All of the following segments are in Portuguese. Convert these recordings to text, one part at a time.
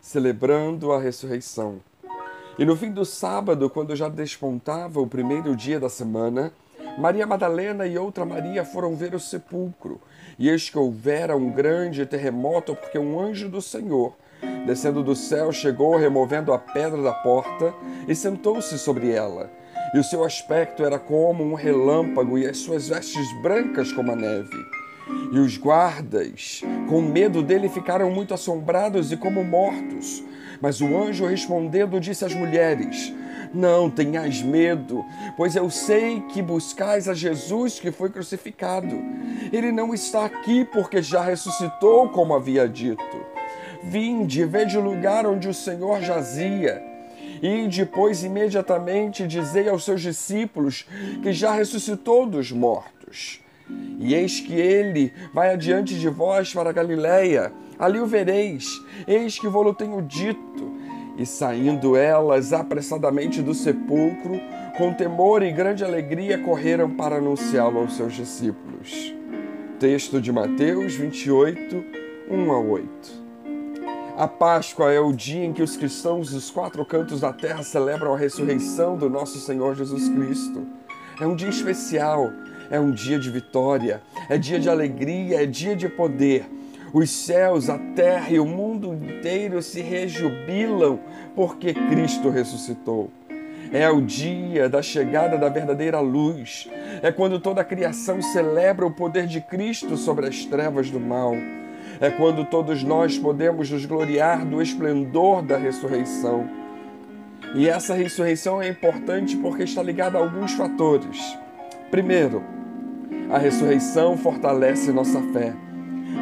celebrando a ressurreição. E no fim do sábado, quando já despontava o primeiro dia da semana, Maria Madalena e outra Maria foram ver o sepulcro. E eis que houvera um grande terremoto, porque um anjo do Senhor, descendo do céu, chegou, removendo a pedra da porta, e sentou-se sobre ela. E o seu aspecto era como um relâmpago, e as suas vestes brancas como a neve. E os guardas, com medo dele, ficaram muito assombrados e como mortos. Mas o anjo respondendo disse às mulheres: Não tenhais medo, pois eu sei que buscais a Jesus que foi crucificado. Ele não está aqui porque já ressuscitou, como havia dito. Vinde, vede o lugar onde o Senhor jazia. E depois, imediatamente, dizei aos seus discípulos que já ressuscitou dos mortos. E eis que ele vai adiante de vós para Galiléia, ali o vereis, eis que vou-lo tenho dito. E saindo elas apressadamente do sepulcro, com temor e grande alegria correram para anunciá-lo aos seus discípulos. Texto de Mateus 28, 1 a 8. A Páscoa é o dia em que os cristãos dos quatro cantos da terra celebram a ressurreição do nosso Senhor Jesus Cristo. É um dia especial, é um dia de vitória, é dia de alegria, é dia de poder. Os céus, a terra e o mundo inteiro se rejubilam porque Cristo ressuscitou. É o dia da chegada da verdadeira luz. É quando toda a criação celebra o poder de Cristo sobre as trevas do mal. É quando todos nós podemos nos gloriar do esplendor da ressurreição. E essa ressurreição é importante porque está ligada a alguns fatores. Primeiro, a ressurreição fortalece nossa fé.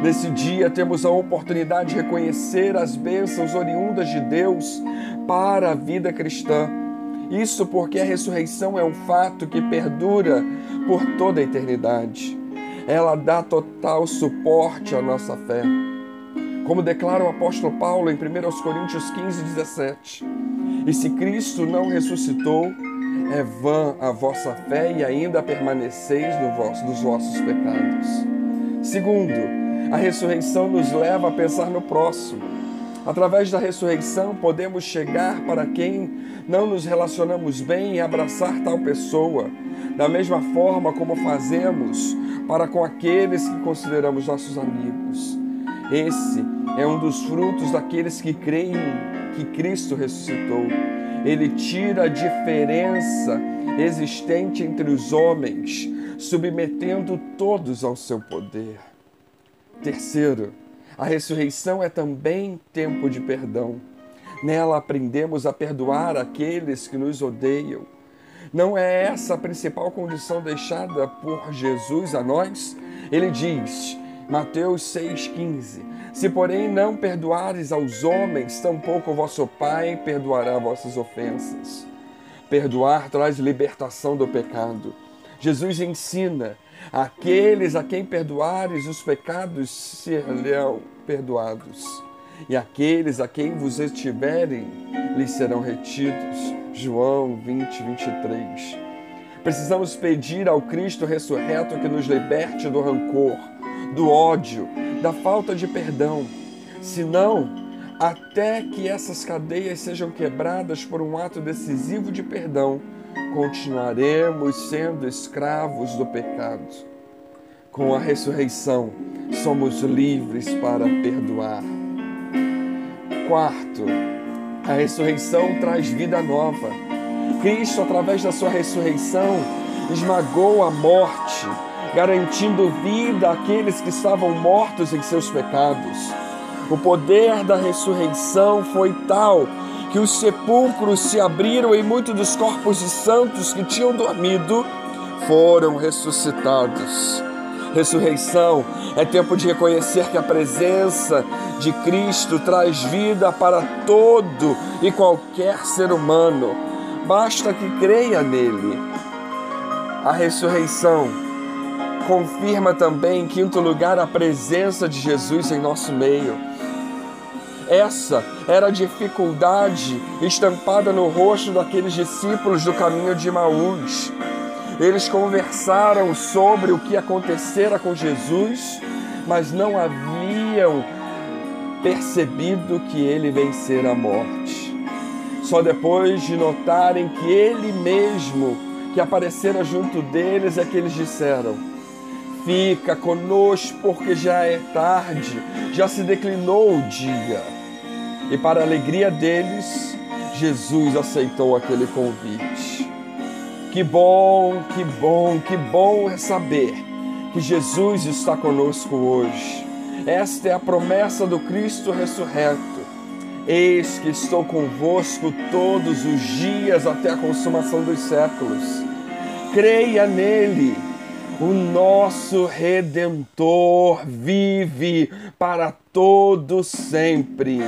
Nesse dia temos a oportunidade de reconhecer as bênçãos oriundas de Deus para a vida cristã. Isso porque a ressurreição é um fato que perdura por toda a eternidade. Ela dá total suporte à nossa fé. Como declara o apóstolo Paulo em 1 Coríntios 15, 17. E se Cristo não ressuscitou, é vã a vossa fé e ainda permaneceis no vosso, dos vossos pecados. Segundo, a ressurreição nos leva a pensar no próximo. Através da ressurreição, podemos chegar para quem não nos relacionamos bem e abraçar tal pessoa, da mesma forma como fazemos para com aqueles que consideramos nossos amigos. Esse é um dos frutos daqueles que creem que Cristo ressuscitou ele tira a diferença existente entre os homens, submetendo todos ao seu poder. Terceiro, a ressurreição é também tempo de perdão. Nela aprendemos a perdoar aqueles que nos odeiam. Não é essa a principal condição deixada por Jesus a nós? Ele diz, Mateus 6,15: se, porém, não perdoares aos homens, tampouco vosso Pai perdoará vossas ofensas. Perdoar traz libertação do pecado. Jesus ensina: aqueles a quem perdoares os pecados serão perdoados, e aqueles a quem vos estiverem lhes serão retidos. João 20, 23. Precisamos pedir ao Cristo ressurreto que nos liberte do rancor, do ódio, da falta de perdão, senão até que essas cadeias sejam quebradas por um ato decisivo de perdão, continuaremos sendo escravos do pecado. Com a ressurreição, somos livres para perdoar. Quarto, a ressurreição traz vida nova. Cristo, através da sua ressurreição, esmagou a morte garantindo vida àqueles que estavam mortos em seus pecados. O poder da ressurreição foi tal que os sepulcros se abriram e muitos dos corpos de santos que tinham dormido foram ressuscitados. Ressurreição é tempo de reconhecer que a presença de Cristo traz vida para todo e qualquer ser humano. Basta que creia nele. A ressurreição confirma também, em quinto lugar, a presença de Jesus em nosso meio. Essa era a dificuldade estampada no rosto daqueles discípulos do caminho de Maús. Eles conversaram sobre o que acontecera com Jesus, mas não haviam percebido que ele vencera a morte. Só depois de notarem que ele mesmo que aparecera junto deles é que eles disseram: Fica conosco, porque já é tarde, já se declinou o dia. E para a alegria deles, Jesus aceitou aquele convite. Que bom, que bom, que bom é saber que Jesus está conosco hoje. Esta é a promessa do Cristo ressurreto. Eis que estou convosco todos os dias até a consumação dos séculos. Creia nele. O nosso redentor vive para todo sempre.